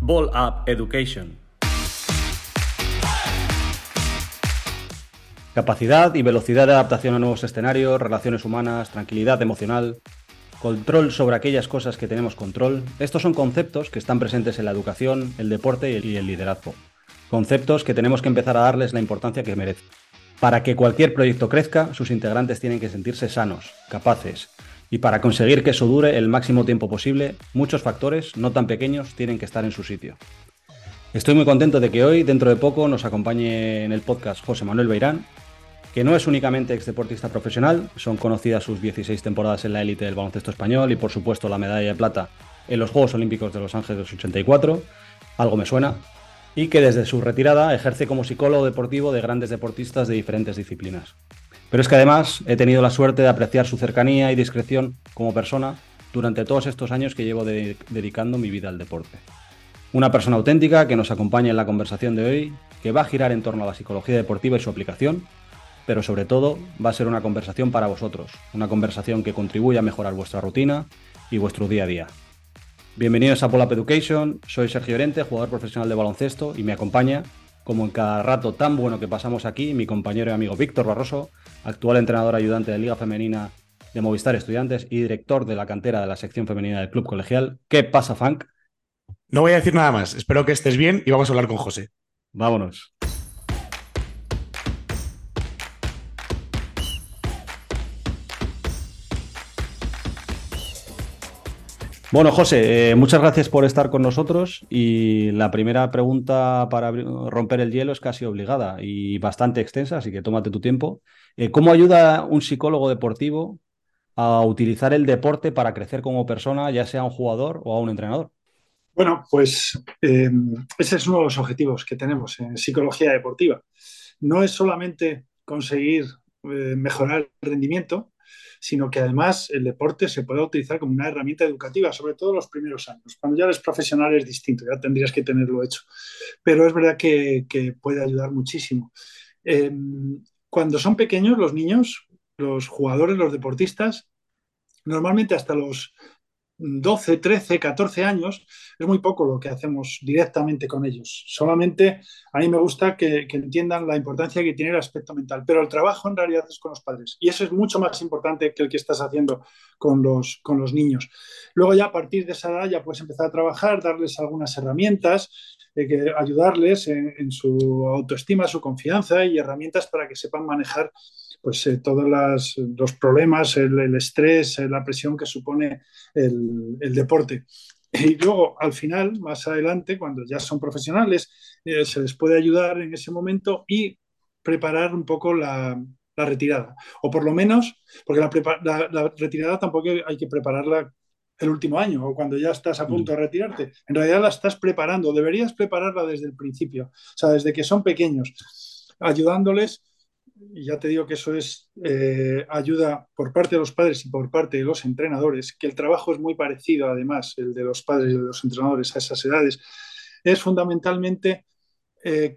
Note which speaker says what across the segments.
Speaker 1: Ball Up Education. Capacidad y velocidad de adaptación a nuevos escenarios, relaciones humanas, tranquilidad emocional, control sobre aquellas cosas que tenemos control. Estos son conceptos que están presentes en la educación, el deporte y el liderazgo. Conceptos que tenemos que empezar a darles la importancia que merecen. Para que cualquier proyecto crezca, sus integrantes tienen que sentirse sanos, capaces, y para conseguir que eso dure el máximo tiempo posible, muchos factores, no tan pequeños, tienen que estar en su sitio. Estoy muy contento de que hoy, dentro de poco, nos acompañe en el podcast José Manuel Beirán, que no es únicamente ex deportista profesional, son conocidas sus 16 temporadas en la élite del baloncesto español y por supuesto la medalla de plata en los Juegos Olímpicos de Los Ángeles 84, algo me suena, y que desde su retirada ejerce como psicólogo deportivo de grandes deportistas de diferentes disciplinas. Pero es que además he tenido la suerte de apreciar su cercanía y discreción como persona durante todos estos años que llevo dedicando mi vida al deporte. Una persona auténtica que nos acompaña en la conversación de hoy, que va a girar en torno a la psicología deportiva y su aplicación, pero sobre todo va a ser una conversación para vosotros, una conversación que contribuya a mejorar vuestra rutina y vuestro día a día. Bienvenidos a Up Education, soy Sergio Llorente, jugador profesional de baloncesto y me acompaña como en cada rato tan bueno que pasamos aquí, mi compañero y amigo Víctor Barroso, actual entrenador ayudante de Liga Femenina de Movistar Estudiantes y director de la cantera de la sección femenina del Club Colegial. ¿Qué pasa, Funk?
Speaker 2: No voy a decir nada más. Espero que estés bien y vamos a hablar con José.
Speaker 1: Vámonos. Bueno, José, eh, muchas gracias por estar con nosotros y la primera pregunta para romper el hielo es casi obligada y bastante extensa, así que tómate tu tiempo. Eh, ¿Cómo ayuda un psicólogo deportivo a utilizar el deporte para crecer como persona, ya sea un jugador o a un entrenador?
Speaker 3: Bueno, pues eh, ese es uno de los objetivos que tenemos en psicología deportiva. No es solamente conseguir mejorar el rendimiento, sino que además el deporte se puede utilizar como una herramienta educativa, sobre todo en los primeros años. Cuando ya eres profesional es distinto, ya tendrías que tenerlo hecho. Pero es verdad que, puede ayudar muchísimo. Em, cuando son pequeños los niños, los jugadores, los deportistas, normalmente hasta los 12, 13, 14 años, es muy poco lo que hacemos directamente con ellos. Solamente a mí me gusta que, entiendan la importancia que tiene el aspecto mental, pero el trabajo en realidad es con los padres y eso es mucho más importante que el que estás haciendo con los, con los niños. Luego ya a partir de esa edad ya puedes empezar a trabajar, darles algunas herramientas, eh, que ayudarles en, en su autoestima, su confianza y herramientas para que sepan manejar pues eh, todos los problemas, el, estrés, eh, la presión que supone el, deporte. Y luego, al final, más adelante, cuando ya son profesionales, eh, se les puede ayudar en ese momento y preparar un poco la, retirada. O por lo menos, porque la, retirada tampoco hay que prepararla el último año o cuando ya estás a punto de retirarte. En realidad la estás preparando, deberías prepararla desde el principio, o sea, desde que son pequeños, ayudándoles y ya te digo que eso es eh, ayuda por parte de los padres y por parte de los entrenadores, que el trabajo es muy parecido además, el de los padres y de los entrenadores a esas edades, es fundamentalmente eh,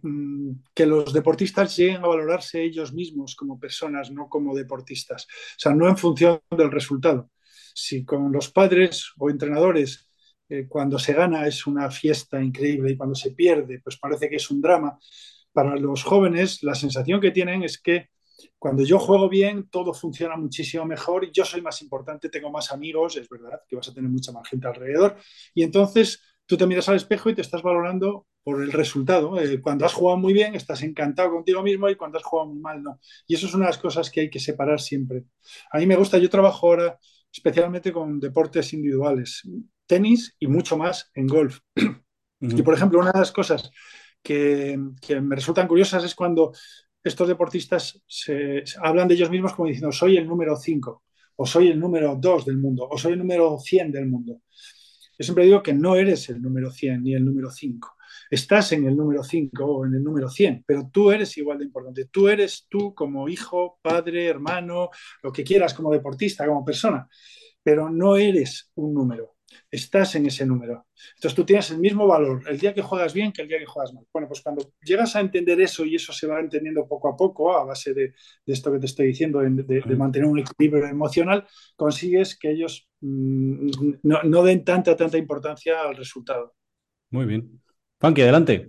Speaker 3: que los deportistas lleguen a valorarse ellos mismos como personas, no como deportistas. O sea, no en función del resultado. Si con los padres o entrenadores eh, cuando se gana es una fiesta increíble y cuando se pierde pues parece que es un drama, para los jóvenes la sensación que tienen es que cuando yo juego bien, todo funciona muchísimo mejor y yo soy más importante, tengo más amigos, es verdad que vas a tener mucha más gente alrededor. Y entonces tú te miras al espejo y te estás valorando por el resultado. Eh, cuando has jugado muy bien, estás encantado contigo mismo y cuando has jugado muy mal, no. Y eso es una de las cosas que hay que separar siempre. A mí me gusta, yo trabajo ahora especialmente con deportes individuales, tenis y mucho más en golf. Y por ejemplo, una de las cosas que, me resultan curiosas es cuando estos deportistas se, hablan de ellos mismos como diciendo soy el número 5 o soy el número 2 del mundo o soy el número 100 del mundo. Yo siempre digo que no eres el número 100 ni el número 5. Estás en el número 5 o en el número 100, pero tú eres igual de importante. Tú eres tú como hijo, padre, hermano, lo que quieras como deportista, como persona, pero no eres un número. Estás en ese número. Entonces tú tienes el mismo valor el día que juegas bien que el día que juegas mal. Bueno, pues cuando llegas a entender eso y eso se va entendiendo poco a poco a base de, esto que te estoy diciendo, de, mantener un equilibrio emocional, consigues que ellos mm, no, den tanta, tanta importancia al resultado.
Speaker 1: Muy bien. Funky, adelante.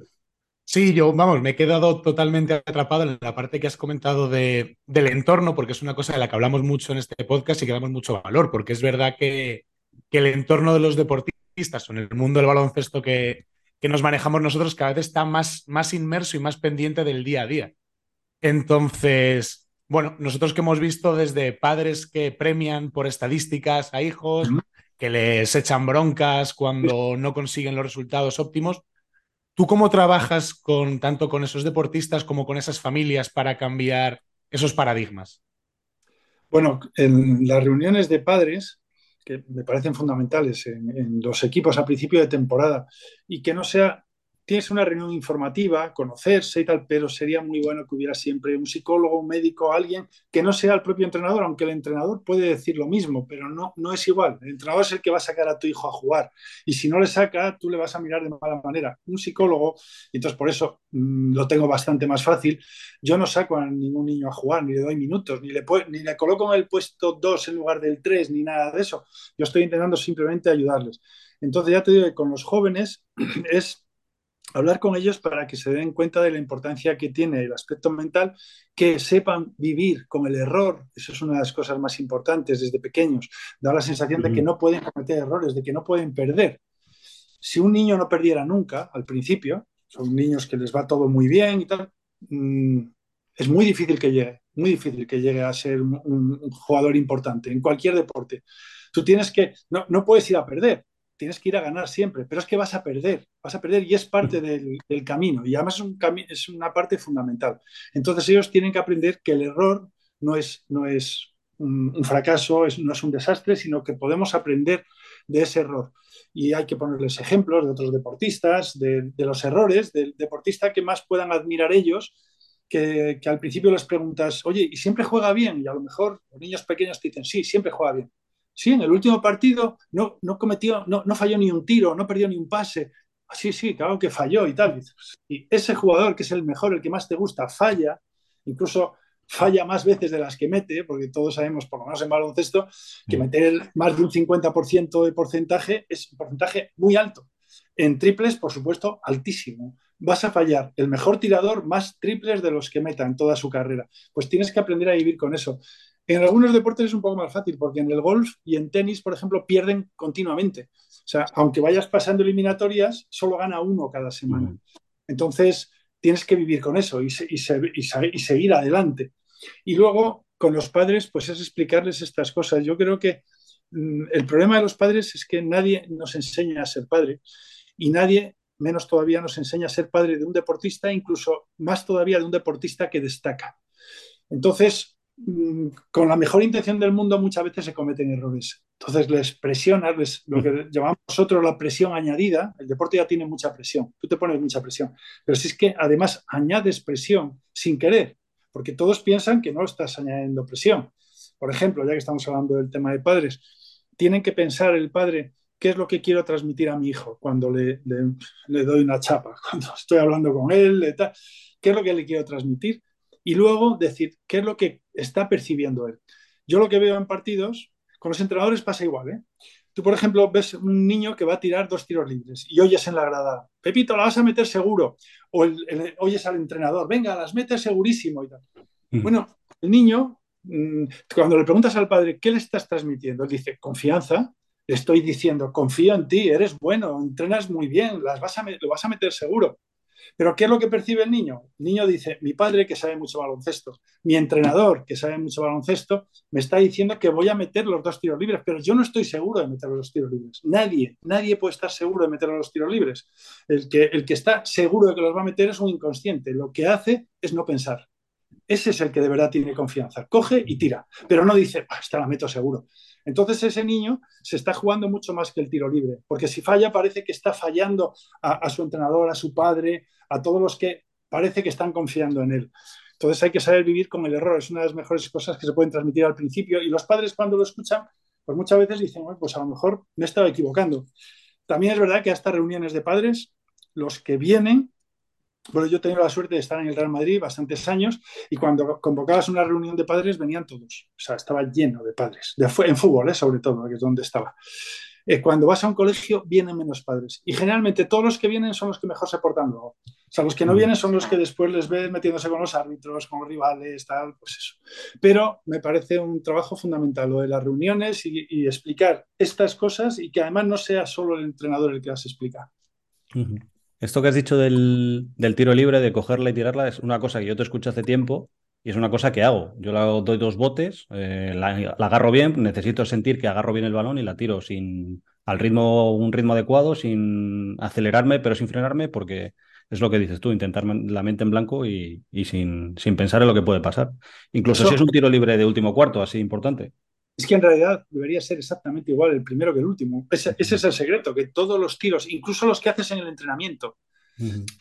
Speaker 2: Sí, yo, vamos, me he quedado totalmente atrapado en la parte que has comentado de, del entorno, porque es una cosa de la que hablamos mucho en este podcast y que damos mucho valor, porque es verdad que, que el entorno de los deportistas o en el mundo del baloncesto que, nos manejamos nosotros cada vez está más, más inmerso y más pendiente del día a día. Entonces, bueno, nosotros que hemos visto desde padres que premian por estadísticas a hijos, que les echan broncas cuando no consiguen los resultados óptimos, ¿tú cómo trabajas con tanto con esos deportistas como con esas familias para cambiar esos paradigmas?
Speaker 3: Bueno, en las reuniones de padres que me parecen fundamentales en, los equipos a principio de temporada y que no sea tienes una reunión informativa, conocerse y tal, pero sería muy bueno que hubiera siempre un psicólogo, un médico, alguien que no sea el propio entrenador, aunque el entrenador puede decir lo mismo, pero no, no es igual. El entrenador es el que va a sacar a tu hijo a jugar y si no le saca, tú le vas a mirar de mala manera. Un psicólogo, y entonces por eso mm, lo tengo bastante más fácil, yo no saco a ningún niño a jugar, ni le doy minutos, ni le, ni le coloco en el puesto 2 en lugar del 3, ni nada de eso. Yo estoy intentando simplemente ayudarles. Entonces ya te digo que con los jóvenes es hablar con ellos para que se den cuenta de la importancia que tiene el aspecto mental, que sepan vivir con el error, eso es una de las cosas más importantes desde pequeños, da la sensación de que no pueden cometer errores, de que no pueden perder. Si un niño no perdiera nunca al principio, son niños que les va todo muy bien y tal, mm, es muy difícil que llegue, muy difícil que llegue a ser un, jugador importante en cualquier deporte. Tú tienes que, no, no puedes ir a perder, tienes que ir a ganar siempre, pero es que vas a perder, vas a perder y es parte del, camino y además es, un es, una parte fundamental. Entonces ellos tienen que aprender que el error no es, no es un, fracaso, no es un desastre, sino que podemos aprender de ese error. Y hay que ponerles ejemplos de otros deportistas, de, los errores del deportista que más puedan admirar ellos que, que, al principio les preguntas, oye, ¿y siempre juega bien? Y a lo mejor los niños pequeños te dicen, sí, siempre juega bien. Sí, en el último partido no, no cometió, no, no falló ni un tiro, no perdió ni un pase. Ah, sí, sí, claro que falló y tal. Y ese jugador que es el mejor, el que más te gusta, falla, incluso falla más veces de las que mete, porque todos sabemos, por lo menos en baloncesto, que mm. meter más de un 50% de porcentaje es un porcentaje muy alto. En triples, por supuesto, altísimo. Vas a fallar el mejor tirador más triples de los que meta en toda su carrera. Pues tienes que aprender a vivir con eso. En algunos deportes es un poco más fácil, porque en el golf y en tenis, por ejemplo, pierden continuamente. O sea, aunque vayas pasando eliminatorias, solo gana uno cada semana. Entonces, tienes que vivir con eso y, seguir adelante. Y luego, con los padres, pues es explicarles estas cosas. Yo creo que mm, el problema de los padres es que nadie nos enseña a ser padre y nadie, menos todavía, nos enseña a ser padre de un deportista, incluso más todavía de un deportista que destaca. Entonces, con la mejor intención del mundo muchas veces se cometen errores. Entonces les presionas, lo que llamamos nosotros la presión añadida, el deporte ya tiene mucha presión, tú te pones mucha presión, pero si es que además añades presión sin querer, porque todos piensan que no estás añadiendo presión. Por ejemplo, ya que estamos hablando del tema de padres, tienen que pensar el padre qué es lo que quiero transmitir a mi hijo cuando le, le, doy una chapa, cuando estoy hablando con él, qué es lo que le quiero transmitir y luego decir qué es lo que está percibiendo él. Yo lo que veo en partidos, con los entrenadores pasa igual. ¿eh? Tú, por ejemplo, ves un niño que va a tirar dos tiros libres y oyes en la grada, Pepito, la vas a meter seguro. O oyes al entrenador, venga, las metes segurísimo y tal. Bueno, el niño, mm, cuando le preguntas al padre, ¿qué le estás transmitiendo? Él dice, confianza. Le estoy diciendo, confío en ti, eres bueno, entrenas muy bien, las vas a lo vas a meter seguro. Pero ¿qué es lo que percibe el niño? El niño dice, mi padre que sabe mucho baloncesto, mi entrenador que sabe mucho baloncesto, me está diciendo que voy a meter los dos tiros libres, pero yo no estoy seguro de meter los dos tiros libres. Nadie, nadie puede estar seguro de meter los tiros libres. El que, el que está seguro de que los va a meter es un inconsciente. Lo que hace es no pensar. Ese es el que de verdad tiene confianza. Coge y tira, pero no dice, ah, esta la meto seguro. Entonces ese niño se está jugando mucho más que el tiro libre, porque si falla parece que está fallando a, su entrenador, a su padre, a todos los que parece que están confiando en él. Entonces hay que saber vivir con el error, es una de las mejores cosas que se pueden transmitir al principio y los padres cuando lo escuchan, pues muchas veces dicen, pues a lo mejor me he estado equivocando. También es verdad que a estas reuniones de padres, los que vienen, bueno, yo he tenido la suerte de estar en el Real Madrid bastantes años y cuando convocabas una reunión de padres venían todos, o sea, estaba lleno de padres, en fútbol, ¿eh? sobre todo, que es donde estaba. Eh, cuando vas a un colegio vienen menos padres. Y generalmente todos los que vienen son los que mejor se portan luego. O sea, los que no vienen son los que después les ves metiéndose con los árbitros, con los rivales, tal, pues eso. Pero me parece un trabajo fundamental lo de las reuniones y, explicar estas cosas y que además no sea solo el entrenador el que las explica.
Speaker 1: Esto que has dicho del, del, tiro libre, de cogerla y tirarla, es una cosa que yo te escucho hace tiempo y es una cosa que hago. Yo la doy dos botes, eh, la, agarro bien, necesito sentir que agarro bien el balón y la tiro sin al ritmo, un ritmo adecuado, sin acelerarme, pero sin frenarme, porque es lo que dices tú, intentar la mente en blanco y, sin, sin, pensar en lo que puede pasar. Incluso si es un tiro libre de último cuarto, así importante.
Speaker 3: Es que en realidad debería ser exactamente igual el primero que el último. ese es el secreto, que todos los tiros, incluso los que haces en el entrenamiento,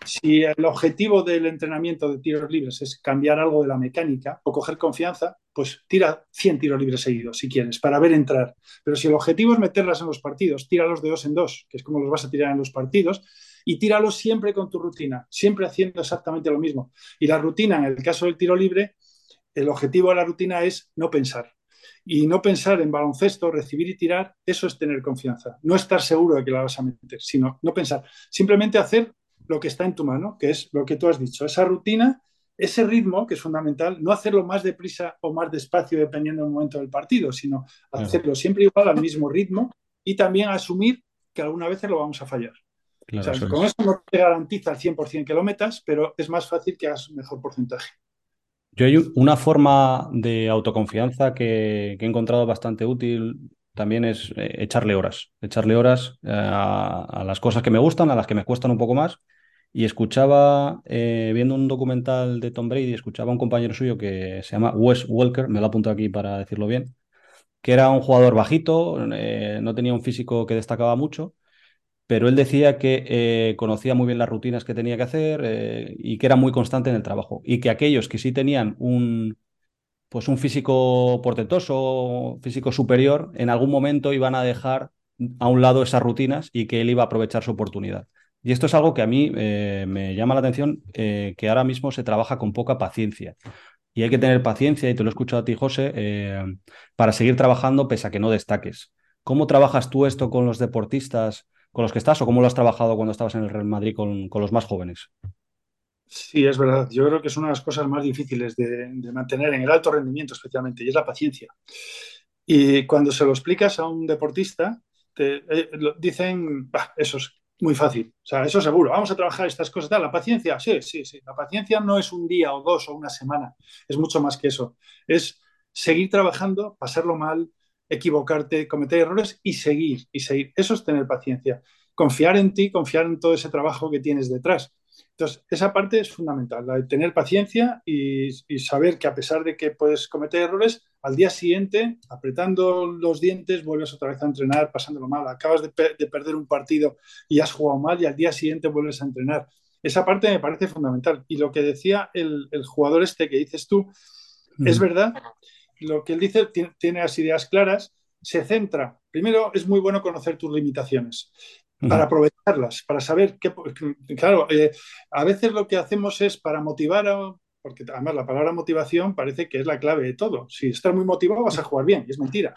Speaker 3: si el objetivo del entrenamiento de tiros libres es cambiar algo de la mecánica o coger confianza, pues tira 100 tiros libres seguidos si quieres, para ver entrar. Pero si el objetivo es meterlas en los partidos, tíralos de dos en dos, que es como los vas a tirar en los partidos, y tíralos siempre con tu rutina, siempre haciendo exactamente lo mismo. Y la rutina, en el caso del tiro libre, el objetivo de la rutina es no pensar. Y no pensar en baloncesto, recibir y tirar, eso es tener confianza. No estar seguro de que la vas a meter, sino no pensar. Simplemente hacer lo que está en tu mano, que es lo que tú has dicho, esa rutina, ese ritmo, que es fundamental, no hacerlo más deprisa o más despacio dependiendo del momento del partido, sino hacerlo siempre igual al mismo ritmo y también asumir que alguna vez lo vamos a fallar. con eso no te garantiza al 100% que lo metas, pero es más fácil que hagas un mejor porcentaje.
Speaker 1: Yo hay una forma de autoconfianza que, he encontrado bastante útil también es eh, echarle horas, echarle horas eh, a, las cosas que me gustan, a las que me cuestan un poco más. Y escuchaba, eh, viendo un documental de Tom Brady, escuchaba a un compañero suyo que se llama Wes Walker, me lo apunto aquí para decirlo bien, que era un jugador bajito, no tenía un físico que destacaba mucho, pero él decía que eh, conocía muy bien las rutinas que tenía que hacer y que era muy constante en el trabajo. Y que aquellos que sí tenían un, pues un físico portentoso, físico superior, en algún momento iban a dejar a un lado esas rutinas y que él iba a aprovechar su oportunidad. Y esto es algo que a mí eh, me llama la atención, eh, que ahora mismo se trabaja con poca paciencia. Y hay que tener paciencia, y te lo he escuchado a ti, José, eh, para seguir trabajando pese a que no destaques. ¿Cómo trabajas tú esto con los deportistas con los que estás o cómo lo has trabajado cuando estabas en el Real Madrid con, los más jóvenes?
Speaker 3: Sí, es verdad. Yo creo que es una de las cosas más difíciles de, mantener en el alto rendimiento especialmente, y es la paciencia. Y cuando se lo explicas a un deportista, te dicen, eso es muy fácil. O sea, eso seguro. Vamos a trabajar estas cosas. La paciencia, sí, sí, sí. La paciencia no es un día o dos o una semana. Es mucho más que eso. Es seguir trabajando, pasarlo mal, equivocarte, cometer errores y seguir, y seguir. Eso es tener paciencia. Confiar en ti, confiar en todo ese trabajo que tienes detrás. Entonces, esa parte es fundamental, la de tener paciencia y, saber que a pesar de que puedes cometer errores, al día siguiente, apretando los dientes, vuelves otra vez a entrenar, pasándolo mal. Acabas de, perder un partido y has jugado mal y al día siguiente vuelves a entrenar. Esa parte me parece fundamental. Y lo que decía el, jugador este que dices tú, es verdad, lo que él dice tiene, tiene las ideas claras, se centra. Primero, es muy bueno conocer tus limitaciones para aprovecharlas, para saber qué. Claro, eh, a veces lo que hacemos es para motivar a. Porque además la palabra motivación parece que es la clave de todo. Si estás muy motivado vas a jugar bien, y es mentira.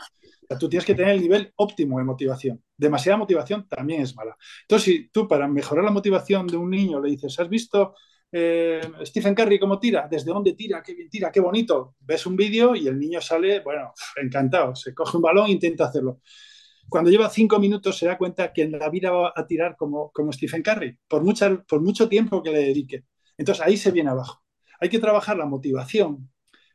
Speaker 3: tú tienes que tener el nivel óptimo de motivación. Demasiada motivación también es mala. Entonces, si tú para mejorar la motivación de un niño le dices, ¿has visto eh, Stephen Curry cómo tira? ¿Desde dónde tira? ¿Qué bien tira? ¡Qué bonito! Ves un vídeo y el niño sale, bueno, encantado. Se coge un balón e intenta hacerlo cuando lleva cinco minutos se da cuenta que en la vida va a tirar como, como Stephen Curry, por, por mucho tiempo que le dedique. Entonces ahí se viene abajo. Hay que trabajar la motivación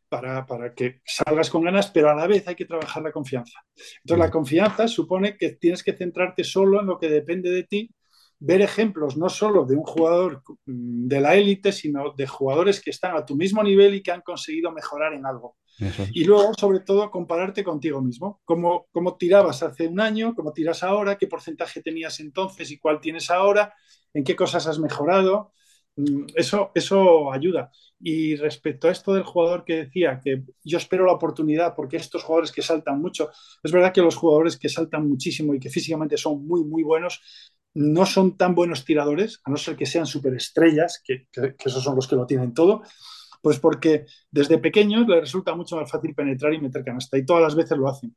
Speaker 3: para, para, que salgas con ganas, pero a la vez hay que trabajar la confianza. Entonces la confianza supone que tienes que centrarte solo en lo que depende de ti, ver ejemplos no solo de un jugador de la élite, sino de jugadores que están a tu mismo nivel y que han conseguido mejorar en algo. Y luego, sobre todo, compararte contigo mismo. Cómo, cómo tirabas hace un año, cómo tiras ahora, qué porcentaje tenías entonces y cuál tienes ahora, en qué cosas has mejorado. mm, eso, eso ayuda. Y respecto a esto del jugador que decía que yo espero la oportunidad porque estos jugadores que saltan mucho, es verdad que los jugadores que saltan muchísimo y que físicamente son muy, muy buenos, no son tan buenos tiradores, a no ser que sean superestrellas, que, que, que esos son los que lo tienen todo, pues porque desde pequeños les resulta mucho más fácil penetrar y meter canasta y todas las veces lo hacen.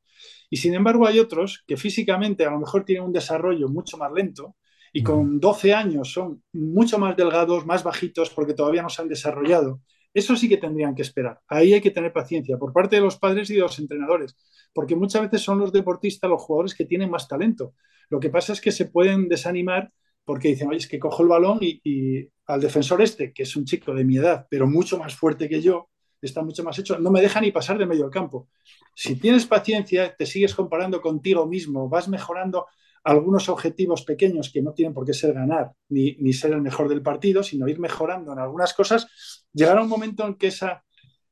Speaker 3: Y sin embargo hay otros que físicamente a lo mejor tienen un desarrollo mucho más lento y con 12 años son mucho más delgados, más bajitos porque todavía no se han desarrollado. Eso sí que tendrían que esperar. Ahí hay que tener paciencia por parte de los padres y de los entrenadores, porque muchas veces son los deportistas, los jugadores que tienen más talento. Lo que pasa es que se pueden desanimar porque dicen, oye, es que cojo el balón y, y, al defensor este, que es un chico de mi edad, pero mucho más fuerte que yo, está mucho más hecho, no me deja ni pasar de medio campo. Si tienes paciencia, te sigues comparando contigo mismo, vas mejorando algunos objetivos pequeños que no tienen por qué ser ganar ni, ni ser el mejor del partido, sino ir mejorando en algunas cosas, llegará un momento en que, esa,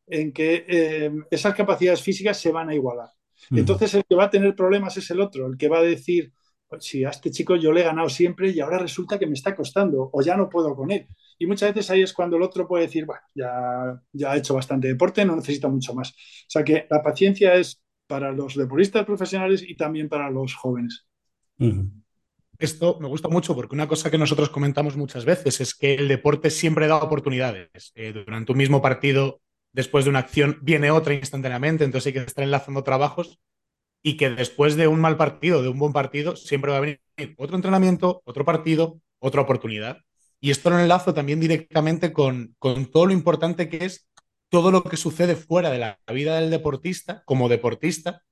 Speaker 3: en que eh, esas capacidades físicas se van a igualar. Entonces el que va a tener problemas es el otro, el que va a decir, si a este chico yo le he ganado siempre y ahora resulta que me está costando o ya no puedo con él. Y muchas veces ahí es cuando el otro puede decir, bueno, ya, ya he hecho bastante deporte, no necesito mucho más. O sea que la paciencia es para los deportistas profesionales y también para los jóvenes.
Speaker 2: Esto me gusta mucho porque una cosa que nosotros comentamos muchas veces es que el deporte siempre da oportunidades. Eh, durante un mismo partido, después de una acción, viene otra instantáneamente, entonces hay que estar enlazando trabajos y que después de un mal partido, de un buen partido, siempre va a venir otro entrenamiento, otro partido, otra oportunidad. Y esto lo enlazo también directamente con, con todo lo importante que es todo lo que sucede fuera de la vida del deportista como deportista,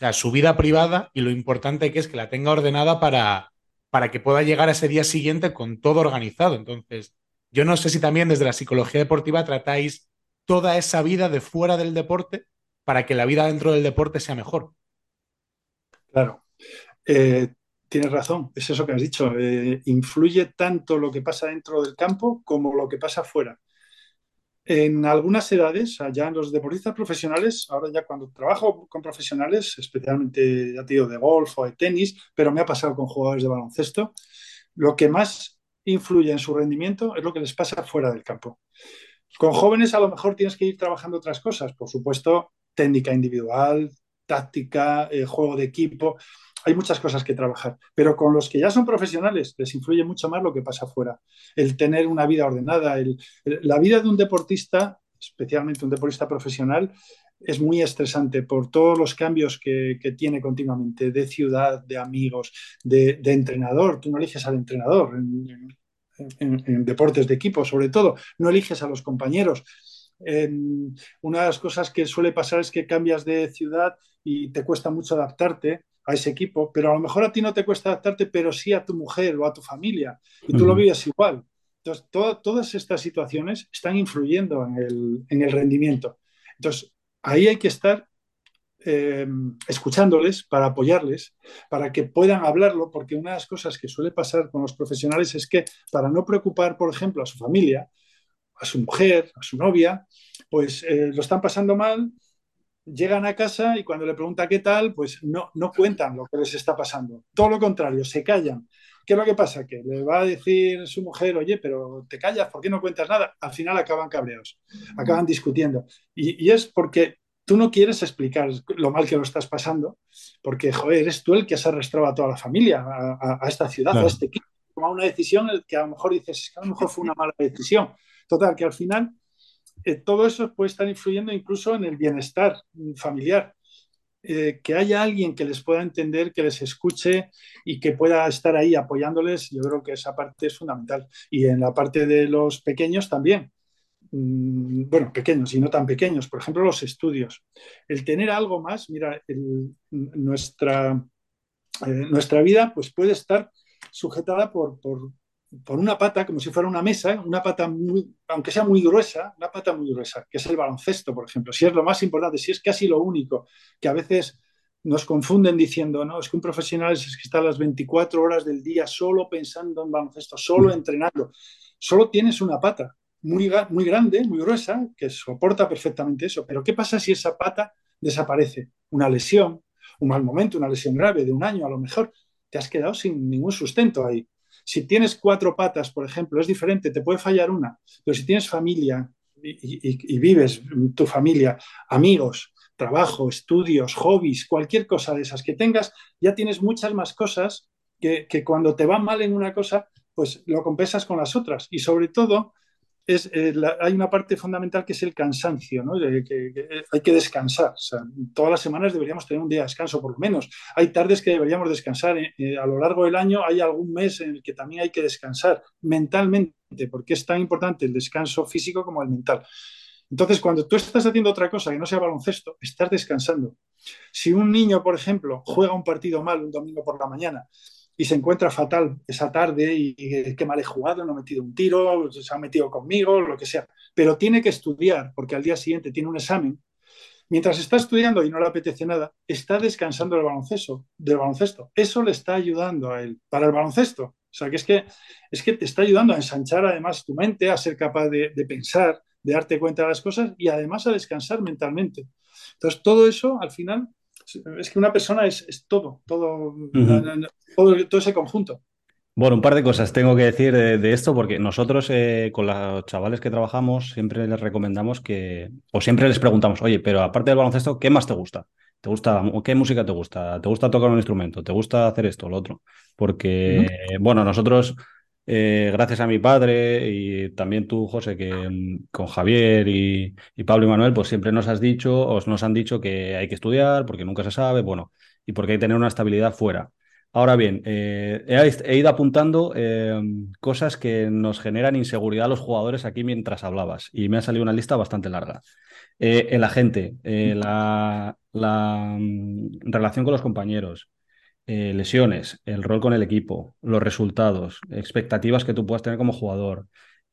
Speaker 2: sea, su vida privada y lo importante que es que la tenga ordenada para, para que pueda llegar a ese día siguiente con todo organizado. Entonces, yo no sé si también desde la psicología deportiva tratáis toda esa vida de fuera del deporte para que la vida dentro del deporte sea mejor.
Speaker 3: Claro. Eh, tienes razón, es eso que has dicho. Eh, influye tanto lo que pasa dentro del campo como lo que pasa fuera. En algunas edades, ya en los deportistas profesionales, ahora ya cuando trabajo con profesionales, especialmente ya digo de golf o de tenis, pero me ha pasado con jugadores de baloncesto, lo que más influye en su rendimiento es lo que les pasa fuera del campo. Con jóvenes a lo mejor tienes que ir trabajando otras cosas, por supuesto, técnica individual, táctica, eh, juego de equipo, hay muchas cosas que trabajar, pero con los que ya son profesionales les influye mucho más lo que pasa afuera. El tener una vida ordenada, el, la vida de un deportista, especialmente un deportista profesional, es muy estresante por todos los cambios que, tiene continuamente, de ciudad, de amigos, de, entrenador. Tú no eliges al entrenador en, en, en, deportes de equipo, sobre todo, no eliges a los compañeros. una de las cosas que suele pasar es que cambias de ciudad y te cuesta mucho adaptarte a ese equipo, pero a lo mejor a ti no te cuesta adaptarte, pero sí a tu mujer o a tu familia, y tú uh -huh. lo vives igual. Entonces, to todas estas situaciones están influyendo en el, en el, rendimiento. Entonces, ahí hay que estar eh, escuchándoles para apoyarles, para que puedan hablarlo, porque una de las cosas que suele pasar con los profesionales es que para no preocupar, por ejemplo, a su familia, a su mujer, a su novia, pues eh, lo están pasando mal llegan a casa y cuando le pregunta qué tal, pues no, no cuentan lo que les está pasando. Todo lo contrario, se callan. ¿Qué es lo que pasa? Que le va a decir su mujer, oye, pero te callas, ¿por qué no cuentas nada? Al final acaban cabreados, acaban discutiendo. Y, y es porque tú no quieres explicar lo mal que lo estás pasando, porque, joder, eres tú el que has arrastrado a toda la familia, a, a, a esta ciudad, claro. a este equipo. Toma una decisión que a lo mejor dices, que a lo mejor fue una mala decisión. Total, que al final eh, todo eso puede estar influyendo incluso en el bienestar familiar. Eh, que haya alguien que les pueda entender, que les escuche y que pueda estar ahí apoyándoles, yo creo que esa parte es fundamental. Y en la parte de los pequeños también. Mm, bueno, pequeños y no tan pequeños, por ejemplo, los estudios. El tener algo más, mira, nuestra, eh, nuestra vida pues puede estar sujetada por, por una pata, como si fuera una mesa, una pata muy, aunque sea muy gruesa, una pata muy gruesa, que es el baloncesto, por ejemplo, si es lo más importante, si es casi lo único, que a veces nos confunden diciendo, no, es que un profesional es que está las 24 horas del día solo pensando en baloncesto, solo entrenando, solo tienes una pata muy, muy grande, muy gruesa, que soporta perfectamente eso, pero ¿qué pasa si esa pata desaparece? Una lesión, un mal momento, una lesión grave de un año a lo mejor, te has quedado sin ningún sustento ahí. Si tienes cuatro patas, por ejemplo, es diferente, te puede fallar una, pero si tienes familia y, vives tu familia, amigos, trabajo, estudios, hobbies, cualquier cosa de esas que tengas, ya tienes muchas más cosas que, que cuando te va mal en una cosa, pues lo compensas con las otras. Y sobre todo, eh, hay una parte fundamental que es el cansancio, ¿no? que, eh, hay que descansar. todas las semanas deberíamos tener un día de descanso, por lo menos. Hay tardes que deberíamos descansar. Eh, a lo largo del año hay algún mes en el que también hay que descansar mentalmente, porque es tan importante el descanso físico como el mental. Entonces, cuando tú estás haciendo otra cosa que no sea baloncesto, estás descansando. Si un niño, por ejemplo, juega un partido mal un domingo por la mañana y se encuentra fatal esa tarde y, qué mal he jugado, no he metido un tiro, se ha metido conmigo, lo que sea. Pero tiene que estudiar porque al día siguiente tiene un examen. Mientras está estudiando y no le apetece nada, está descansando del baloncesto, del baloncesto. Eso le está ayudando a él para el baloncesto. O sea, que es que, es que te está ayudando a ensanchar además tu mente, a ser capaz de, de pensar, de darte cuenta de las cosas y además a descansar mentalmente. Entonces, todo eso al final es que una persona es, todo, todo, todo, ese conjunto.
Speaker 1: Bueno, un par de cosas tengo que decir de, esto, porque nosotros eh, con los chavales que trabajamos siempre les recomendamos que, o siempre les preguntamos, oye, pero aparte del baloncesto, ¿qué más te gusta? ¿Te gusta, qué música te gusta? ¿Te gusta tocar un instrumento? ¿Te gusta hacer esto o lo otro? Porque, bueno, nosotros eh, gracias a mi padre y también tú, José, que mm, con Javier y, Pablo y Manuel, pues siempre nos has dicho, os nos han dicho que hay que estudiar porque nunca se sabe, bueno, y porque hay que tener una estabilidad fuera. Ahora bien, eh, he, ido apuntando em, cosas que nos generan inseguridad a los jugadores aquí mientras hablabas y me ha salido una lista bastante larga. Eh, el agente, la, la mm, relación con los compañeros, eh, lesiones, el rol con el equipo, los resultados, expectativas que tú puedas tener como jugador,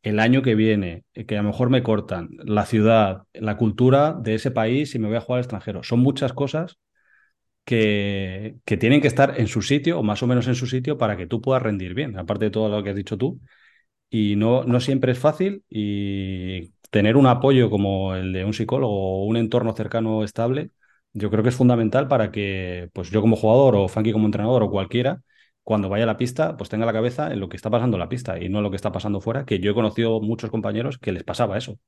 Speaker 1: el año que viene, eh, que a lo mejor me cortan, la ciudad, la cultura de ese país y me voy a jugar al extranjero. Son muchas cosas que, que, tienen que estar en su sitio o más o menos en su sitio para que tú puedas rendir bien, aparte de todo lo que has dicho tú. Y no, no siempre es fácil y tener un apoyo como el de un psicólogo o un entorno cercano estable yo creo que es fundamental para que, pues yo como jugador o Funky como entrenador o cualquiera, cuando vaya a la pista, pues tenga la cabeza en lo que está pasando en la pista y no en lo que está pasando fuera, que yo he conocido muchos compañeros que les pasaba eso.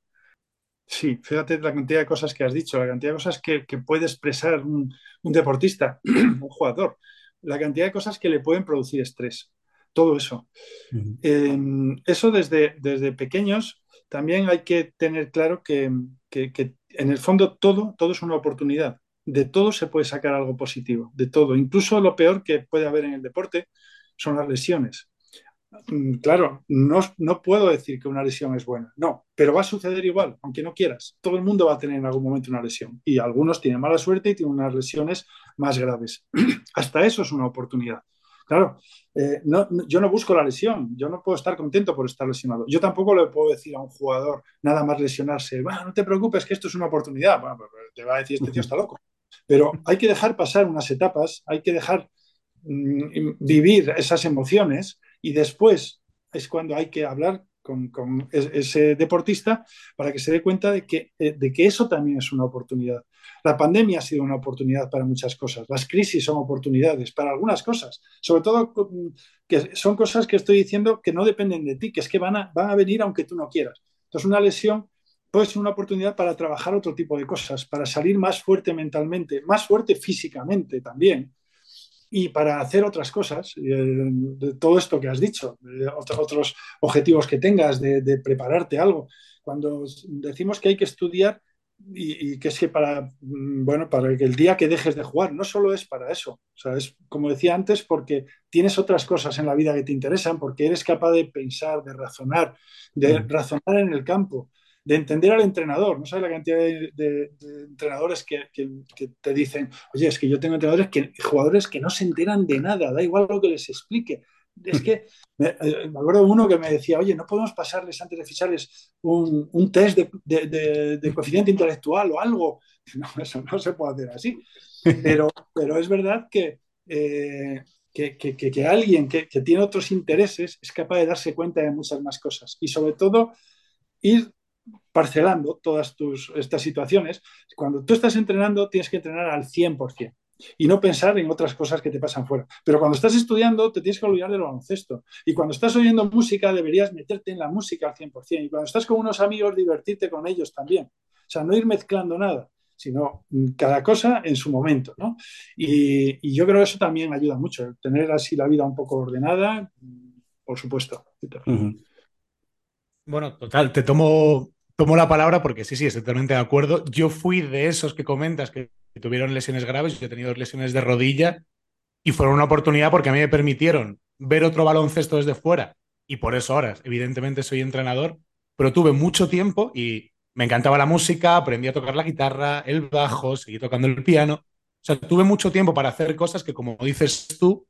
Speaker 3: Sí, fíjate la cantidad de cosas que has dicho, la cantidad de cosas que, puede expresar un, deportista, un jugador, la cantidad de cosas que le pueden producir estrés, todo eso. Em, eso desde, desde pequeños también hay que tener claro que, que, en el fondo todo, todo es una oportunidad de todo se puede sacar algo positivo, de todo. Incluso lo peor que puede haber en el deporte son las lesiones. Mm, claro, no, no puedo decir que una lesión es buena, no, pero va a suceder igual, aunque no quieras. Todo el mundo va a tener en algún momento una lesión y algunos tienen mala suerte y tienen unas lesiones más graves. Hasta eso es una oportunidad. Claro, eh, yo no busco la lesión, yo no puedo estar contento por estar lesionado. Yo tampoco le puedo decir a un jugador nada más lesionarse, no te preocupes que esto es una oportunidad. Bueno, te va a decir este tío está loco. Pero hay que dejar pasar unas etapas, hay que dejar mm, vivir esas emociones y después es cuando hay que hablar con, ese deportista para que se dé cuenta de que, eh, de que eso también es una oportunidad. La pandemia ha sido una oportunidad para muchas cosas, las crisis son oportunidades para algunas cosas, sobre todo que son cosas que estoy diciendo que no dependen de ti, que es que van a, van a venir aunque tú no quieras. Entonces una lesión puede ser una oportunidad para trabajar otro tipo de cosas, para salir más fuerte mentalmente, más fuerte físicamente también, y para hacer otras cosas, eh, de todo esto que has dicho, otros objetivos que tengas, de, prepararte algo. Cuando decimos que hay que estudiar y, que es que para, mm, bueno, para que el día que dejes de jugar, no solo es para eso, o sea, es como decía antes, porque tienes otras cosas en la vida que te interesan, porque eres capaz de pensar, de razonar, de mm. razonar en el campo, de entender al entrenador. No sabes la cantidad de, entrenadores que, te dicen, oye, es que yo tengo entrenadores que, jugadores que no se enteran de nada, da igual lo que les explique. Es que me, eh, me acuerdo de uno que me decía, oye, no podemos pasarles antes de ficharles un, test de, coeficiente intelectual o algo. No, eso no se puede hacer así. Pero, pero es verdad que, eh, que, que, alguien que, tiene otros intereses es capaz de darse cuenta de muchas más cosas y sobre todo ir parcelando todas tus, estas situaciones. Cuando tú estás entrenando, tienes que entrenar al 100%. y no pensar en otras cosas que te pasan fuera. Pero cuando estás estudiando, te tienes que olvidar del baloncesto. Y cuando estás oyendo música, deberías meterte en la música al 100%. Y cuando estás con unos amigos, divertirte con ellos también. O sea, no ir mezclando nada, sino cada cosa en su momento. ¿no? Y, yo creo que eso también ayuda mucho, tener así la vida un poco ordenada, por supuesto.
Speaker 2: Bueno, total, te tomo, tomo la palabra porque sí, sí, estoy totalmente de acuerdo. Yo fui de esos que comentas que tuvieron lesiones graves, yo he tenido lesiones de rodilla y fueron una oportunidad porque a mí me permitieron ver otro baloncesto desde fuera y por eso ahora, evidentemente, soy entrenador, pero tuve mucho tiempo y me encantaba la música, aprendí a tocar la guitarra, el bajo, seguí tocando el piano. O sea, tuve mucho tiempo para hacer cosas que, como dices tú,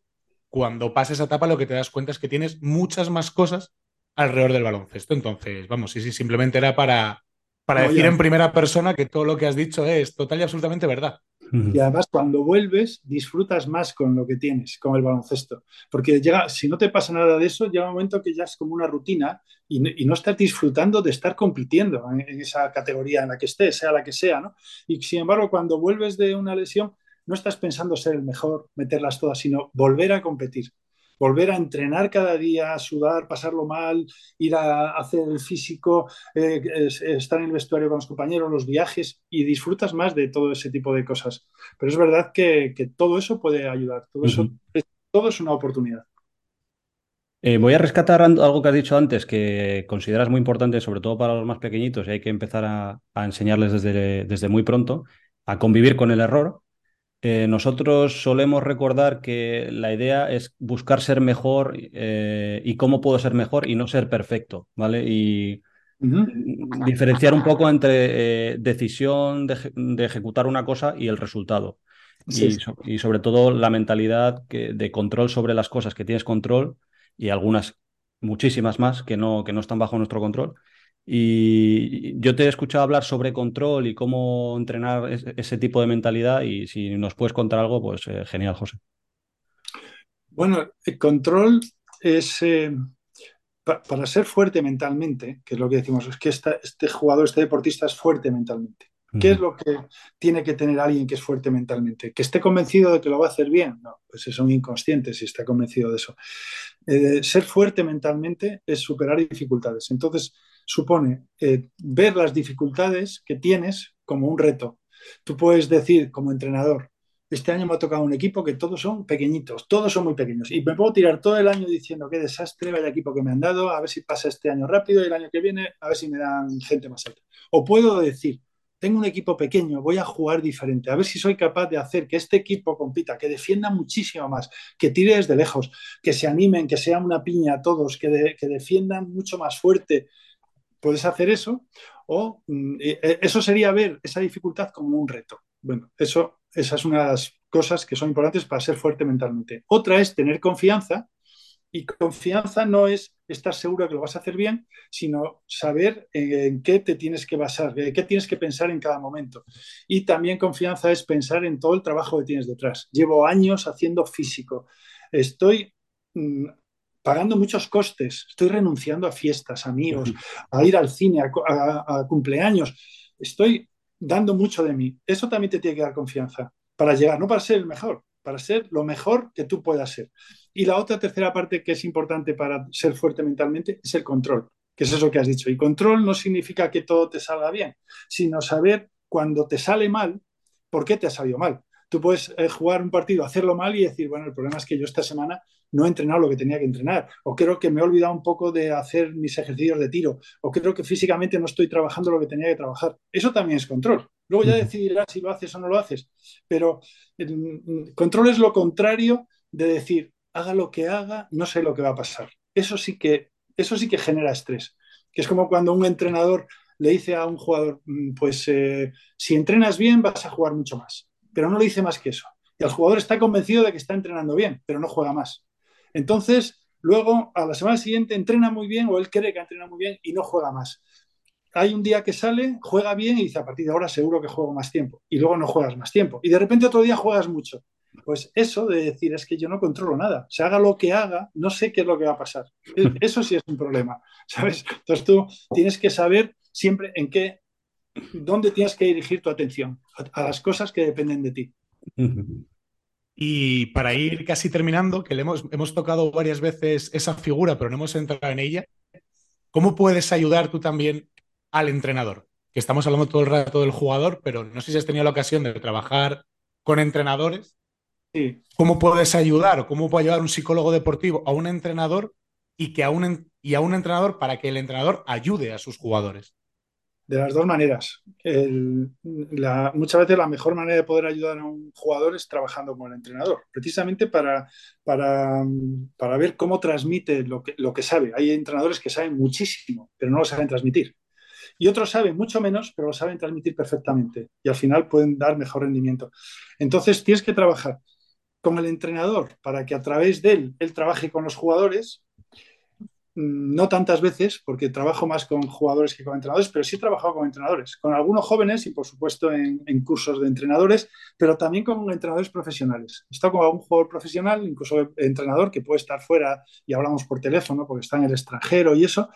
Speaker 2: cuando pasas esa etapa lo que te das cuenta es que tienes muchas más cosas alrededor del baloncesto. Entonces, vamos, sí, sí, simplemente era para, para decir en primera persona que todo lo que has dicho es total y absolutamente verdad.
Speaker 3: Y además, cuando vuelves, disfrutas más con lo que tienes, con el baloncesto. Porque llega, si no te pasa nada de eso, llega un momento que ya es como una rutina y, no estás disfrutando de estar compitiendo en, en, esa categoría en la que estés, sea la que sea. ¿no? Y sin embargo, cuando vuelves de una lesión, no estás pensando ser el mejor, meterlas todas, sino volver a competir volver a entrenar cada día, sudar, pasarlo mal, ir a hacer el físico, eh, estar en el vestuario con los compañeros, los viajes y disfrutas más de todo ese tipo de cosas. Pero es verdad que, todo eso puede ayudar, todo, eso, es, todo es una oportunidad.
Speaker 1: Eh, voy a rescatar algo que has dicho antes que consideras muy importante, sobre todo para los más pequeñitos, y hay que empezar a, enseñarles desde, desde muy pronto a convivir con el error eh, nosotros solemos recordar que la idea es buscar ser mejor eh, y cómo puedo ser mejor y no ser perfecto, ¿vale? Y diferenciar un poco entre eh, decisión de, ejecutar una cosa y el resultado. Y, sobre todo la mentalidad de control sobre las cosas que tienes control y algunas, muchísimas más que no, que no están bajo nuestro control y yo te he escuchado hablar sobre control y cómo entrenar ese tipo de mentalidad y si nos puedes contar algo, pues eh, genial, José.
Speaker 3: Bueno, el control es eh, para ser fuerte mentalmente, que es lo que decimos, es que este jugador, este deportista es fuerte mentalmente. ¿Qué es lo que tiene que tener alguien que es fuerte mentalmente? ¿Que esté convencido de que lo va a hacer bien? No, pues es un inconsciente si está convencido de eso. Eh, ser fuerte mentalmente es superar dificultades. Entonces, supone eh, ver las dificultades que tienes como un reto. Tú puedes decir como entrenador, este año me ha tocado un equipo que todos son pequeñitos, todos son muy pequeños. Y me puedo tirar todo el año diciendo qué desastre, vaya equipo que me han dado, a ver si pasa este año rápido y el año que viene a ver si me dan gente más alta. O puedo decir, tengo un equipo pequeño, voy a jugar diferente, a ver si soy capaz de hacer que este equipo compita, que defienda muchísimo más, que tire desde lejos, que se animen, que sea una piña a todos, que, que defiendan mucho más fuerte, puedes hacer eso o mm, eh, eso sería ver esa dificultad como un reto. Bueno, eso, esas son unas cosas que son importantes para ser fuerte mentalmente. Otra es tener confianza y confianza no es estar seguro que lo vas a hacer bien, sino saber en qué te tienes que basar, en qué tienes que pensar en cada momento. Y también confianza es pensar en todo el trabajo que tienes detrás. Llevo años haciendo físico. Estoy mm, pagando muchos costes, estoy renunciando a fiestas, amigos, a ir al cine, a, cumpleaños, estoy dando mucho de mí. Eso también te tiene que dar confianza para llegar, no para ser el mejor, para ser lo mejor que tú puedas ser. Y la otra tercera parte que es importante para ser fuerte mentalmente es el control, que es eso que has dicho. Y control no significa que todo te salga bien, sino saber cuando te sale mal, por qué te ha salido mal tú puedes eh, jugar un partido, hacerlo mal y decir, bueno, el problema es que yo esta semana no he entrenado lo que tenía que entrenar, o creo que me he olvidado un poco de hacer mis ejercicios de tiro, o creo que físicamente no estoy trabajando lo que tenía que trabajar. Eso también es control. Luego ya decidirás si lo haces o no lo haces, pero el control es lo contrario de decir, haga lo que haga, no sé lo que va a pasar. Eso sí que, eso sí que genera estrés, que es como cuando un entrenador le dice a un jugador, mm, pues eh, si entrenas bien vas a jugar mucho más pero no le dice más que eso. Y el jugador está convencido de que está entrenando bien, pero no juega más. Entonces, luego a la semana siguiente entrena muy bien o él cree que entrena muy bien y no juega más. Hay un día que sale, juega bien y dice a partir de ahora seguro que juego más tiempo y luego no juegas más tiempo. Y de repente otro día juegas mucho. Pues eso de decir es que yo no controlo nada. Se haga lo que haga, no sé qué es lo que va a pasar. Eso sí es un problema, ¿sabes? Entonces tú tienes que saber siempre en qué ¿dónde tienes que dirigir tu atención? A, las cosas que dependen de ti.
Speaker 2: Y para ir casi terminando, que le hemos, hemos tocado varias veces esa figura, pero no hemos entrado en ella, ¿cómo puedes ayudar tú también al entrenador? Que estamos hablando todo el rato del jugador, pero no sé si has tenido la ocasión de trabajar con entrenadores. Sí. ¿Cómo puedes ayudar o cómo puede ayudar un psicólogo deportivo a un entrenador y, que a un, y a un entrenador para que el entrenador ayude a sus jugadores?
Speaker 3: De las dos maneras. muchas veces la mejor manera de poder ayudar a un jugador es trabajando con el entrenador, precisamente para, para, para ver cómo transmite lo que, lo que sabe. Hay entrenadores que saben muchísimo, pero no lo saben transmitir. Y otros saben mucho menos, pero lo saben transmitir perfectamente. Y al final pueden dar mejor rendimiento. Entonces tienes que trabajar con el entrenador para que a través de él, él trabaje con los jugadores no tantas veces, porque trabajo más con jugadores que con entrenadores, pero sí he trabajado con entrenadores, con algunos jóvenes y por supuesto en, cursos de entrenadores, pero también con entrenadores profesionales. He estado con algún jugador profesional, incluso entrenador que puede estar fuera y hablamos por teléfono porque está en el extranjero y eso.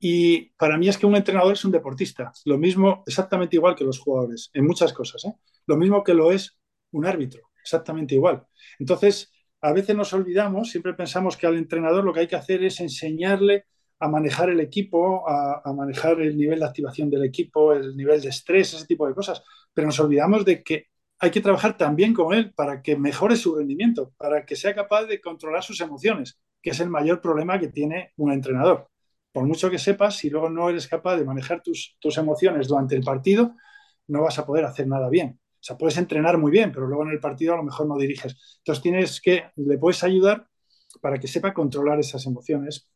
Speaker 3: Y para mí es que un entrenador es un deportista, lo mismo, exactamente igual que los jugadores, en muchas cosas, ¿eh? lo mismo que lo es un árbitro, exactamente igual. Entonces, a veces nos olvidamos, siempre pensamos que al entrenador lo que hay que hacer es enseñarle a manejar el equipo, a, manejar el nivel de activación del equipo, el nivel de estrés, ese tipo de cosas. Pero nos olvidamos de que hay que trabajar también con él para que mejore su rendimiento, para que sea capaz de controlar sus emociones, que es el mayor problema que tiene un entrenador. Por mucho que sepas, si luego no eres capaz de manejar tus, tus emociones durante el partido, no vas a poder hacer nada bien. O sea, puedes entrenar muy bien, pero luego en el partido a lo mejor no diriges. Entonces tienes que, le puedes ayudar para que sepa controlar esas emociones,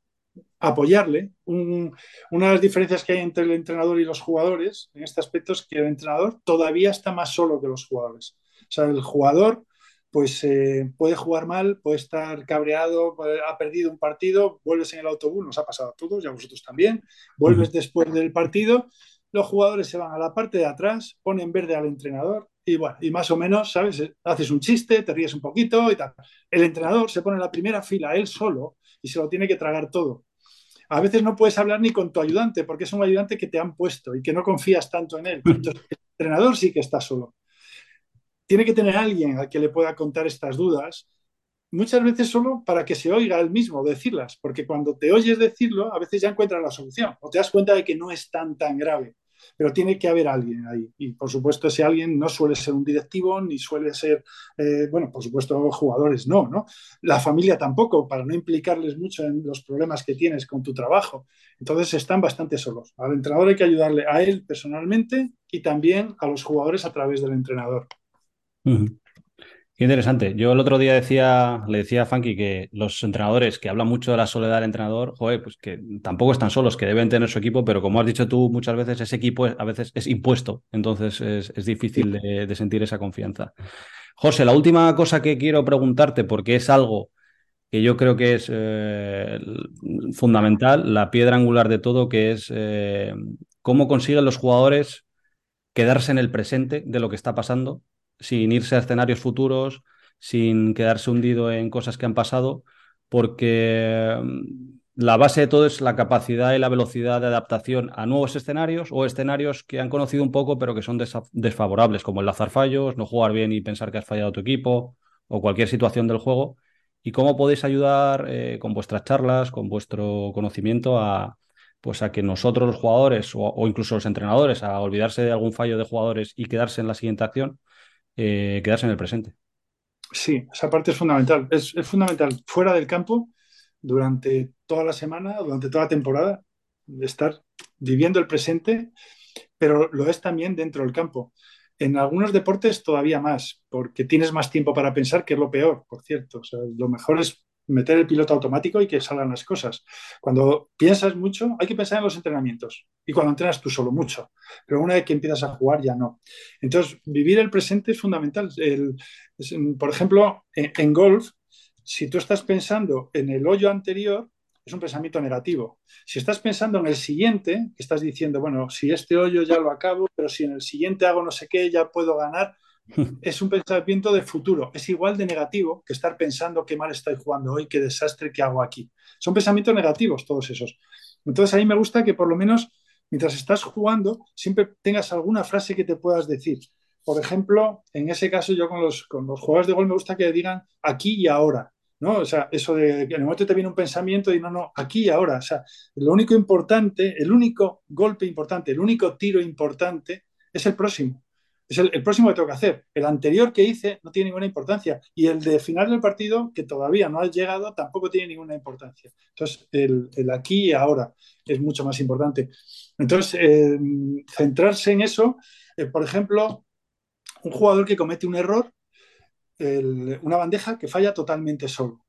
Speaker 3: apoyarle. una de las diferencias que hay entre el entrenador y los jugadores en este aspecto es que el entrenador todavía está más solo que los jugadores. O sea, el jugador pues eh, puede jugar mal, puede estar cabreado, ha perdido un partido, vuelves en el autobús, nos ha pasado a todos y a vosotros también, vuelves después del partido, los jugadores se van a la parte de atrás, ponen verde al entrenador y bueno, y más o menos, ¿sabes? Haces un chiste, te ríes un poquito y tal. El entrenador se pone en la primera fila él solo y se lo tiene que tragar todo. A veces no puedes hablar ni con tu ayudante porque es un ayudante que te han puesto y que no confías tanto en él. Entonces, el entrenador sí que está solo. Tiene que tener alguien al que le pueda contar estas dudas, muchas veces solo para que se oiga él mismo decirlas, porque cuando te oyes decirlo, a veces ya encuentras la solución o te das cuenta de que no es tan tan grave pero tiene que haber alguien ahí. Y por supuesto ese alguien no suele ser un directivo, ni suele ser, eh, bueno, por supuesto jugadores no, ¿no? La familia tampoco, para no implicarles mucho en los problemas que tienes con tu trabajo. Entonces están bastante solos. Al entrenador hay que ayudarle a él personalmente y también a los jugadores a través del entrenador.
Speaker 1: Qué interesante. Yo el otro día decía, le decía a Funky que los entrenadores que hablan mucho de la soledad del entrenador, joder, pues que tampoco están solos, que deben tener su equipo, pero como has dicho tú muchas veces, ese equipo a veces es impuesto, entonces es, difícil de, sentir esa confianza. José, la última cosa que quiero preguntarte, porque es algo que yo creo que es eh, fundamental, la piedra angular de todo, que es eh, cómo consiguen los jugadores quedarse en el presente de lo que está pasando sin irse a escenarios futuros, sin quedarse hundido en cosas que han pasado, porque mm, la base de todo es la capacidad y la velocidad de adaptación a nuevos escenarios o escenarios que han conocido un poco pero que son desfavorables, como el lazar fallos, no jugar bien y pensar que has fallado tu equipo o cualquier situación del juego. ¿Y cómo podéis ayudar eh, con vuestras charlas, con vuestro conocimiento a, pues a que nosotros los jugadores o, incluso los entrenadores a olvidarse de algún fallo de jugadores y quedarse en la siguiente acción, eh, quedarse en el presente.
Speaker 3: Sí, esa parte es fundamental. Es, fundamental fuera del campo, durante toda la semana, durante toda la temporada, estar viviendo el presente, pero lo es también dentro del campo. En algunos deportes todavía más, porque tienes más tiempo para pensar, que es lo peor, por cierto. lo mejor es meter el piloto automático y que salgan las cosas. Cuando piensas mucho, hay que pensar en los entrenamientos y cuando entrenas tú solo mucho, pero una vez que empiezas a jugar ya no. Entonces, vivir el presente es fundamental. por ejemplo, en, golf, si tú estás pensando en el hoyo anterior, es un pensamiento negativo. Si estás pensando en el siguiente, que estás diciendo, bueno, si este hoyo ya lo acabo, pero si en el siguiente hago no sé qué, ya puedo ganar, es un pensamiento de futuro. Es igual de negativo que estar pensando qué mal estoy jugando hoy, qué desastre que hago aquí. Son pensamientos negativos todos esos. Entonces a mí me gusta que por lo menos mientras estás jugando siempre tengas alguna frase que te puedas decir. por ejemplo, en ese caso yo con los, con los jugadores de gol me gusta que digan aquí y ahora. ¿no? O sea, eso de que en el momento te viene un pensamiento y no, no, aquí y ahora. O sea, lo único importante, el único golpe importante, el único tiro importante es el próximo. Es el, próximo que tengo que hacer. El anterior que hice no tiene ninguna importancia. Y el de final del partido, que todavía no ha llegado, tampoco tiene ninguna importancia. Entonces, el, aquí y ahora es mucho más importante. Entonces, eh, centrarse en eso, eh, por ejemplo, un jugador que comete un error, una bandeja que falla totalmente solo.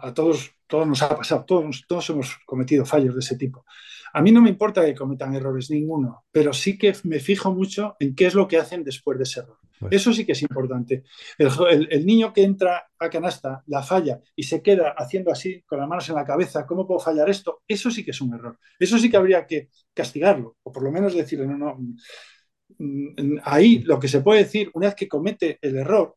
Speaker 3: A todos, todos nos ha pasado, todos, todos hemos cometido fallos de ese tipo. A mí no me importa que cometan errores ninguno, pero sí que me fijo mucho en qué es lo que hacen después de ese error. Pues Eso sí que es importante. El, niño que entra a canasta, la falla y se queda haciendo así con las manos en la cabeza, ¿cómo puedo fallar esto? Eso sí que es un error. Eso sí que habría que castigarlo, o por lo menos decirle, no, no. Mm, ahí lo que se puede decir, una vez que comete el error,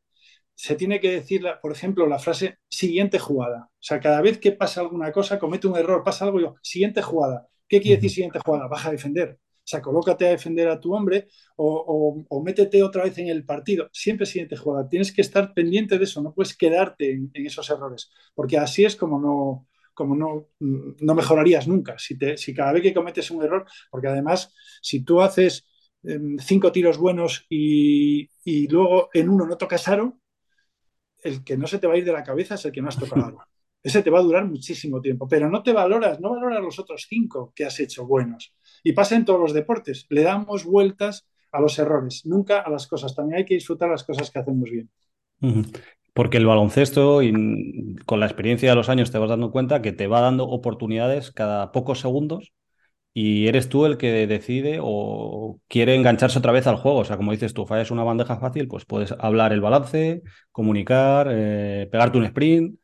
Speaker 3: se tiene que decir, por ejemplo, la frase siguiente jugada. O sea, cada vez que pasa alguna cosa, comete un error, pasa algo, yo, siguiente jugada. ¿Qué quiere decir siguiente jugada? Baja a defender. O sea, colócate a defender a tu hombre o, métete otra vez en el partido. Siempre siguiente jugada. Tienes que estar pendiente de eso, no puedes quedarte en, esos errores, porque así es como no, como no, no mejorarías nunca. Si, te, si cada vez que cometes un error, porque además, si tú haces em, cinco tiros buenos y, y, luego en uno no tocas aro, el que no se te va a ir de la cabeza es el que no has tocado. Ese te va a durar muchísimo tiempo, pero no te valoras, no valoras los otros cinco que has hecho buenos. Y pasa en todos los deportes, le damos vueltas a los errores, nunca a las cosas. También hay que disfrutar las cosas que hacemos bien.
Speaker 1: Porque el baloncesto, y con la experiencia de los años, te vas dando cuenta que te va dando oportunidades cada pocos segundos y eres tú el que decide o quiere engancharse otra vez al juego. O sea, como dices tú, fallas una bandeja fácil, pues puedes hablar el balance, comunicar, eh, pegarte un sprint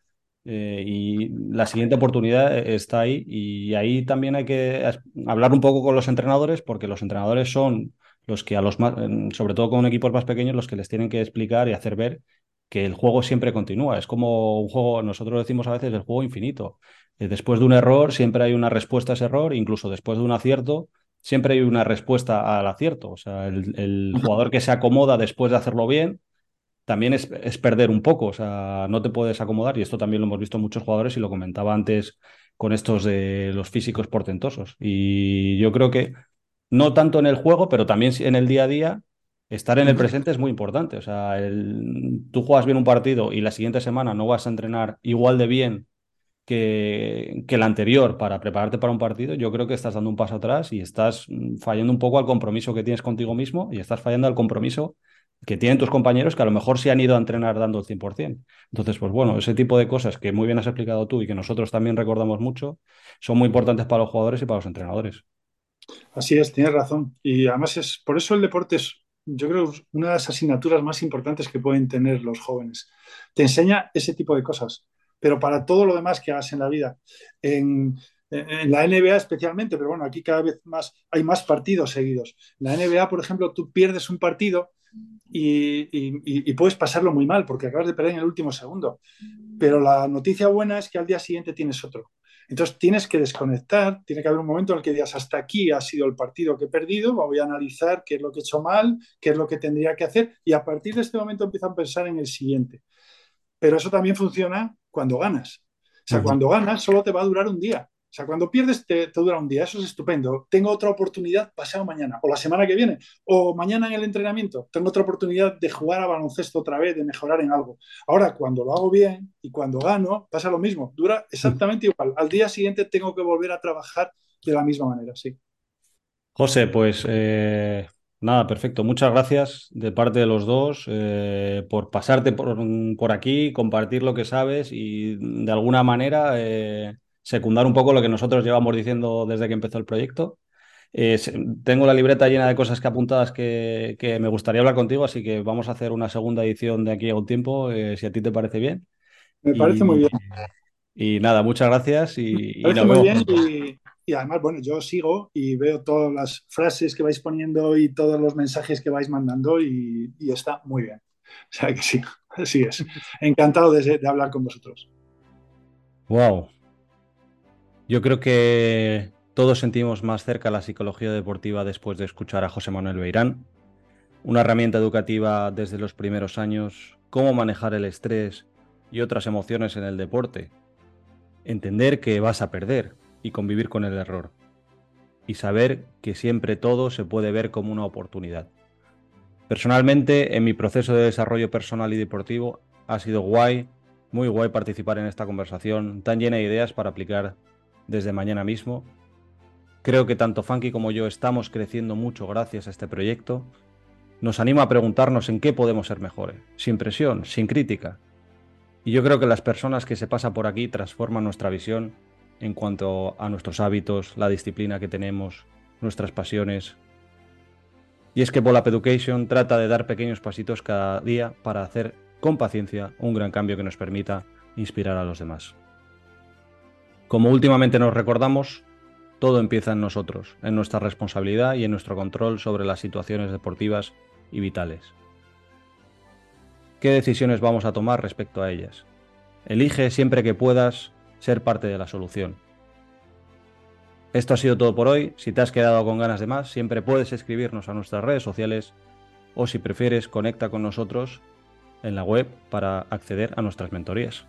Speaker 1: eh, y la siguiente oportunidad está ahí y ahí también hay que hablar un poco con los entrenadores porque los entrenadores son los que a los más, sobre todo con equipos más pequeños, los que les tienen que explicar y hacer ver que el juego siempre continúa. Es como un juego, nosotros decimos a veces el juego infinito. Eh, después de un error siempre hay una respuesta a ese error, incluso después de un acierto siempre hay una respuesta al acierto. O sea, el jugador que se acomoda después de hacerlo bien también es, perder un poco, o sea, no te puedes acomodar y esto también lo hemos visto en muchos jugadores y lo comentaba antes con estos de los físicos portentosos. Y yo creo que no tanto en el juego, pero también en el día a día, estar en el presente es muy importante. O sea, tú juegas bien un partido y la siguiente semana no vas a entrenar igual de bien que, que el anterior para prepararte para un partido, yo creo que estás dando un paso atrás y estás fallando un poco al compromiso que tienes contigo mismo y estás fallando al compromiso que tienen tus compañeros que a lo mejor se han ido a entrenar dando el 100%. Entonces, pues bueno, ese tipo de cosas que muy bien has explicado tú y que nosotros también recordamos mucho, son muy importantes para los jugadores y para los entrenadores.
Speaker 3: Así es, tienes razón. Y además es por eso el deporte es, yo creo, una de las asignaturas más importantes que pueden tener los jóvenes. Te enseña ese tipo de cosas, pero para todo lo demás que hagas en la vida. En, la NBA especialmente, pero bueno, aquí cada vez más hay más partidos seguidos. En la NBA, por ejemplo, tú pierdes un partido y, puedes pasarlo muy mal porque acabas de perder en el último segundo. Pero la noticia buena es que al día siguiente tienes otro. Entonces tienes que desconectar, tiene que haber un momento en el que digas, hasta aquí ha sido el partido que he perdido, voy a analizar qué es lo que he hecho mal, qué es lo que tendría que hacer y a partir de este momento empiezo a pensar en el siguiente. Pero eso también funciona cuando ganas. O sea, cuando ganas solo te va a durar un día. O sea, cuando pierdes te, dura un día, eso es estupendo. Tengo otra oportunidad pasado mañana, o la semana que viene, o mañana en el entrenamiento, tengo otra oportunidad de jugar a baloncesto otra vez, de mejorar en algo. Ahora, cuando lo hago bien y cuando gano, pasa lo mismo, dura exactamente igual. Al día siguiente tengo que volver a trabajar de la misma manera, sí.
Speaker 1: José, pues eh, nada, perfecto. Muchas gracias de parte de los dos eh, por pasarte por, por, aquí, compartir lo que sabes y de alguna manera... Eh, secundar un poco lo que nosotros llevamos diciendo desde que empezó el proyecto. Eh, tengo la libreta llena de cosas que apuntadas que, me gustaría hablar contigo, así que vamos a hacer una segunda edición de aquí a un tiempo, si a ti te parece bien.
Speaker 3: Me parece muy bien.
Speaker 1: Y nada, muchas gracias y,
Speaker 3: y muy bien y, además, bueno, yo sigo y veo todas las frases que vais poniendo y todos los mensajes que vais mandando y, está muy bien. O sea que sí, así es. Encantado de, de hablar con vosotros.
Speaker 1: Wow, yo creo que todos sentimos más cerca la psicología deportiva después de escuchar a José Manuel Beirán. una herramienta educativa desde los primeros años, cómo manejar el estrés y otras emociones en el deporte, entender que vas a perder y convivir con el error, y saber que siempre todo se puede ver como una oportunidad. Personalmente, en mi proceso de desarrollo personal y deportivo, ha sido guay, muy guay participar en esta conversación tan llena de ideas para aplicar desde mañana mismo. Creo que tanto Funky como yo estamos creciendo mucho gracias a este proyecto. Nos anima a preguntarnos en qué podemos ser mejores, sin presión, sin crítica. Y yo creo que las personas que se pasan por aquí transforman nuestra visión en cuanto a nuestros hábitos, la disciplina que tenemos, nuestras pasiones. Y es que Bolap Education trata de dar pequeños pasitos cada día para hacer con paciencia un gran cambio que nos permita inspirar a los demás. Como últimamente nos recordamos, todo empieza en nosotros, en nuestra responsabilidad y en nuestro control sobre las situaciones deportivas y vitales. ¿Qué decisiones vamos a tomar respecto a ellas? Elige siempre que puedas ser parte de la solución. Esto ha sido todo por hoy. Si te has quedado con ganas de más, siempre puedes escribirnos a nuestras redes sociales o si prefieres, conecta con nosotros en la web para acceder a nuestras mentorías.